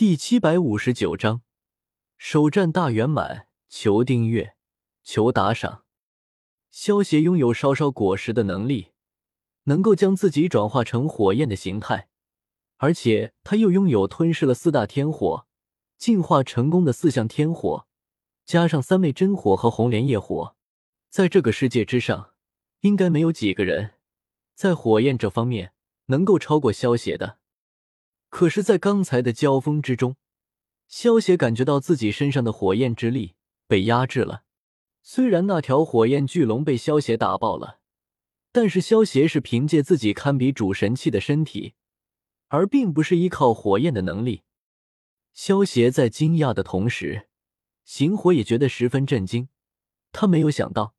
第七百五十九章，首战大圆满。求订阅，求打赏。萧协拥有烧烧果实的能力，能够将自己转化成火焰的形态，而且他又拥有吞噬了四大天火、进化成功的四象天火，加上三昧真火和红莲业火，在这个世界之上，应该没有几个人在火焰这方面能够超过萧协的。可是，在刚才的交锋之中，萧协感觉到自己身上的火焰之力被压制了。虽然那条火焰巨龙被萧协打爆了，但是萧协是凭借自己堪比主神器的身体，而并不是依靠火焰的能力。萧协在惊讶的同时，行火也觉得十分震惊。他没有想到，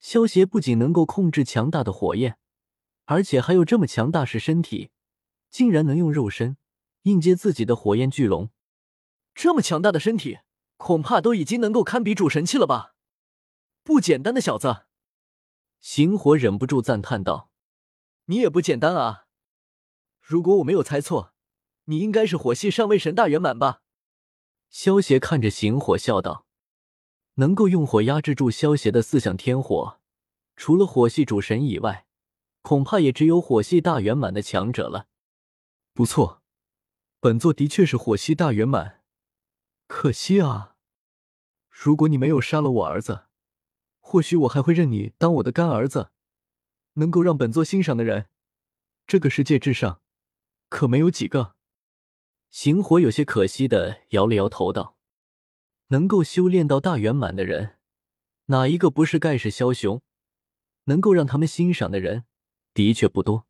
萧协不仅能够控制强大的火焰，而且还有这么强大是身体，竟然能用肉身。应接自己的火焰巨龙，这么强大的身体，恐怕都已经能够堪比主神器了吧？不简单的小子，行火忍不住赞叹道：“你也不简单啊！如果我没有猜错，你应该是火系上位神大圆满吧？”萧邪看着行火笑道：“能够用火压制住萧邪的四象天火，除了火系主神以外，恐怕也只有火系大圆满的强者了。不错。”本座的确是火系大圆满，可惜啊！如果你没有杀了我儿子，或许我还会认你当我的干儿子。能够让本座欣赏的人，这个世界之上可没有几个。行火有些可惜的摇了摇头道：“能够修炼到大圆满的人，哪一个不是盖世枭雄？能够让他们欣赏的人，的确不多。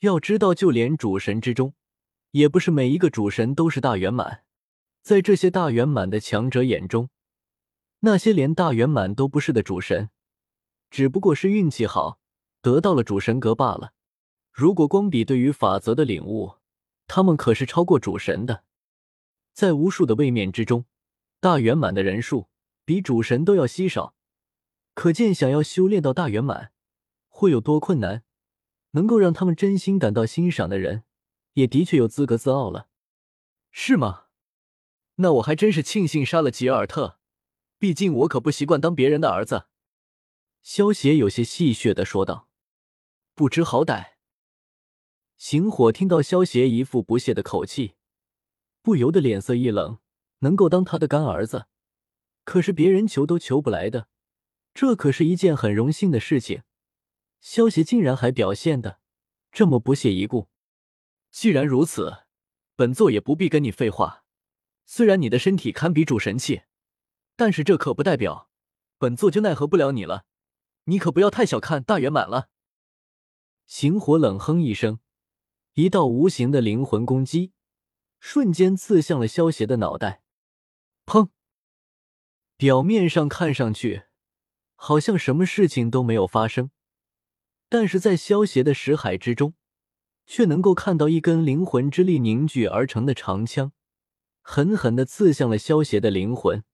要知道，就连主神之中。”也不是每一个主神都是大圆满，在这些大圆满的强者眼中，那些连大圆满都不是的主神，只不过是运气好得到了主神格罢了。如果光比对于法则的领悟，他们可是超过主神的。在无数的位面之中，大圆满的人数比主神都要稀少，可见想要修炼到大圆满会有多困难。能够让他们真心感到欣赏的人。也的确有资格自傲了，是吗？那我还真是庆幸杀了吉尔特，毕竟我可不习惯当别人的儿子。萧邪有些戏谑的说道：“不知好歹。”行火听到萧邪一副不屑的口气，不由得脸色一冷。能够当他的干儿子，可是别人求都求不来的，这可是一件很荣幸的事情。萧邪竟然还表现的这么不屑一顾。既然如此，本座也不必跟你废话。虽然你的身体堪比主神器，但是这可不代表本座就奈何不了你了。你可不要太小看大圆满了。行火冷哼一声，一道无形的灵魂攻击瞬间刺向了萧邪的脑袋。砰！表面上看上去好像什么事情都没有发生，但是在萧邪的识海之中。却能够看到一根灵魂之力凝聚而成的长枪，狠狠的刺向了萧邪的灵魂。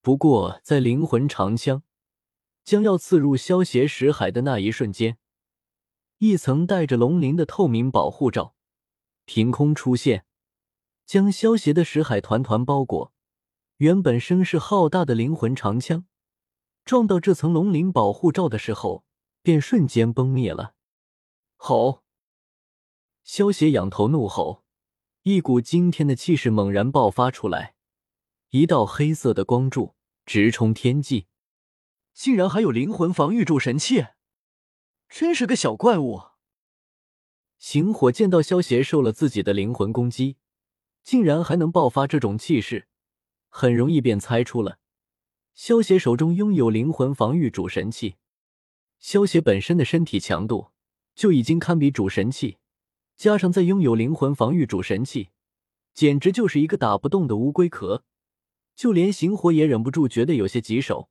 不过，在灵魂长枪将要刺入萧邪识海的那一瞬间，一层带着龙鳞的透明保护罩凭空出现，将萧邪的识海团团包裹。原本声势浩大的灵魂长枪，撞到这层龙鳞保护罩的时候，便瞬间崩灭了。吼！萧邪仰头怒吼，一股惊天的气势猛然爆发出来，一道黑色的光柱直冲天际，竟然还有灵魂防御主神器，真是个小怪物。行火见到萧邪受了自己的灵魂攻击，竟然还能爆发这种气势，很容易便猜出了萧邪手中拥有灵魂防御主神器。萧邪本身的身体强度就已经堪比主神器。加上再拥有灵魂防御主神器，简直就是一个打不动的乌龟壳。就连行火也忍不住觉得有些棘手。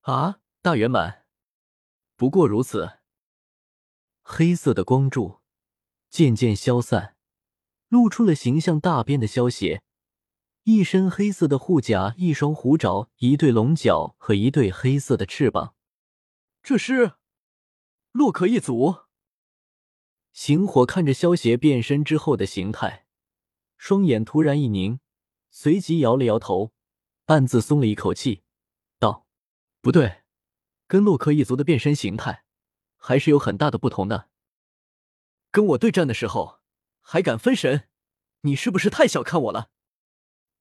啊，大圆满，不过如此。黑色的光柱渐渐消散，露出了形象大变的萧邪，一身黑色的护甲，一双虎爪，一对龙角和一对黑色的翅膀。这是洛克一族。行火看着萧邪变身之后的形态，双眼突然一凝，随即摇了摇头，暗自松了一口气，道：“不对，跟洛克一族的变身形态还是有很大的不同的。跟我对战的时候还敢分神，你是不是太小看我了？”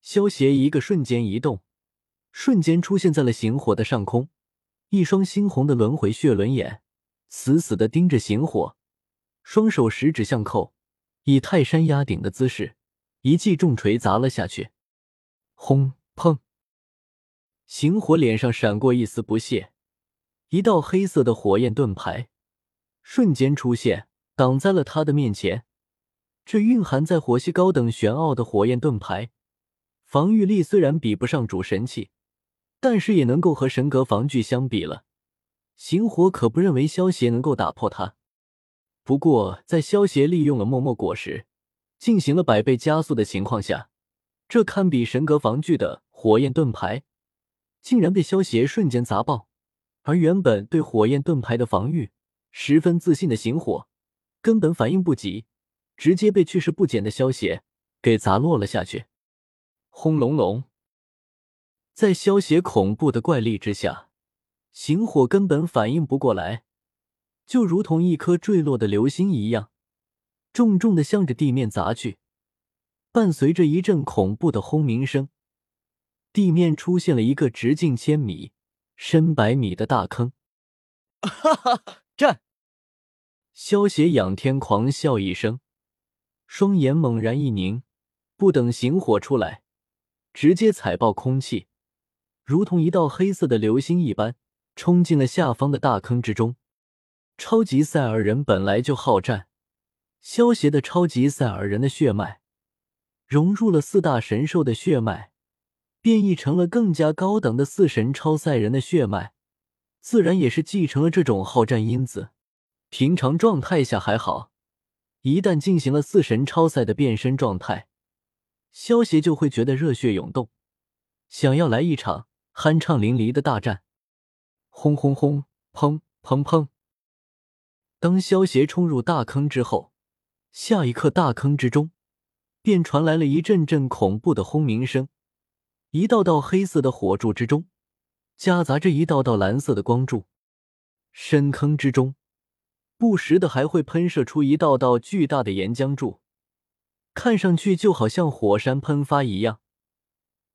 萧协一个瞬间移动，瞬间出现在了行火的上空，一双猩红的轮回血轮眼死死的盯着行火，双手十指相扣，以泰山压顶的姿势。一记重锤砸了下去，轰砰！行火脸上闪过一丝不屑，一道黑色的火焰盾牌瞬间出现，挡在了他的面前。这蕴含在火系高等玄奥的火焰盾牌，防御力虽然比不上主神器，但是也能够和神格防具相比了。行火可不认为萧邪能够打破它。不过，在萧邪利用了默默果实。进行了百倍加速的情况下，这堪比神格防具的火焰盾牌，竟然被萧邪瞬间砸爆。而原本对火焰盾牌的防御十分自信的行火，根本反应不及，直接被去势不减的萧邪给砸落了下去。轰隆隆，在萧邪恐怖的怪力之下，行火根本反应不过来，就如同一颗坠落的流星一样。重重的向着地面砸去，伴随着一阵恐怖的轰鸣声，地面出现了一个直径千米、深百米的大坑。哈哈，战！萧邪仰天狂笑一声，双眼猛然一凝，不等行火出来，直接踩爆空气，如同一道黑色的流星一般，冲进了下方的大坑之中。超级赛尔人本来就好战。萧邪的超级赛尔人的血脉融入了四大神兽的血脉，变异成了更加高等的四神超赛人的血脉，自然也是继承了这种好战因子。平常状态下还好，一旦进行了四神超赛的变身状态，萧邪就会觉得热血涌动，想要来一场酣畅淋漓的大战。轰轰轰！砰砰砰！当萧邪冲入大坑之后。下一刻，大坑之中便传来了一阵阵恐怖的轰鸣声，一道道黑色的火柱之中夹杂着一道道蓝色的光柱，深坑之中不时的还会喷射出一道道巨大的岩浆柱，看上去就好像火山喷发一样。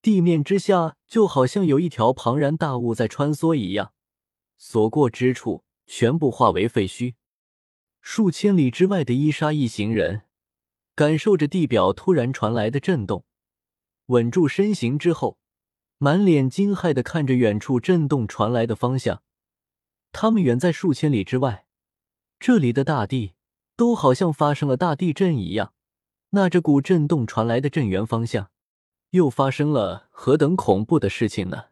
地面之下就好像有一条庞然大物在穿梭一样，所过之处全部化为废墟。数千里之外的伊莎一行人，感受着地表突然传来的震动，稳住身形之后，满脸惊骇的看着远处震动传来的方向。他们远在数千里之外，这里的大地都好像发生了大地震一样。那这股震动传来的震源方向，又发生了何等恐怖的事情呢？